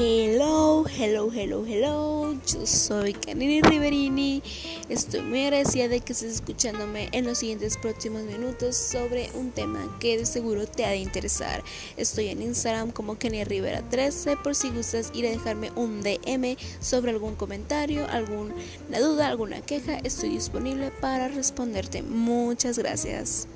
Hello, hello, hello, hello. Yo soy Canini Riverini. Estoy muy agradecida de que estés escuchándome en los siguientes próximos minutos sobre un tema que de seguro te ha de interesar. Estoy en Instagram como Kenny Rivera 13 por si gustas ir a dejarme un DM sobre algún comentario, alguna duda, alguna queja. Estoy disponible para responderte. Muchas gracias.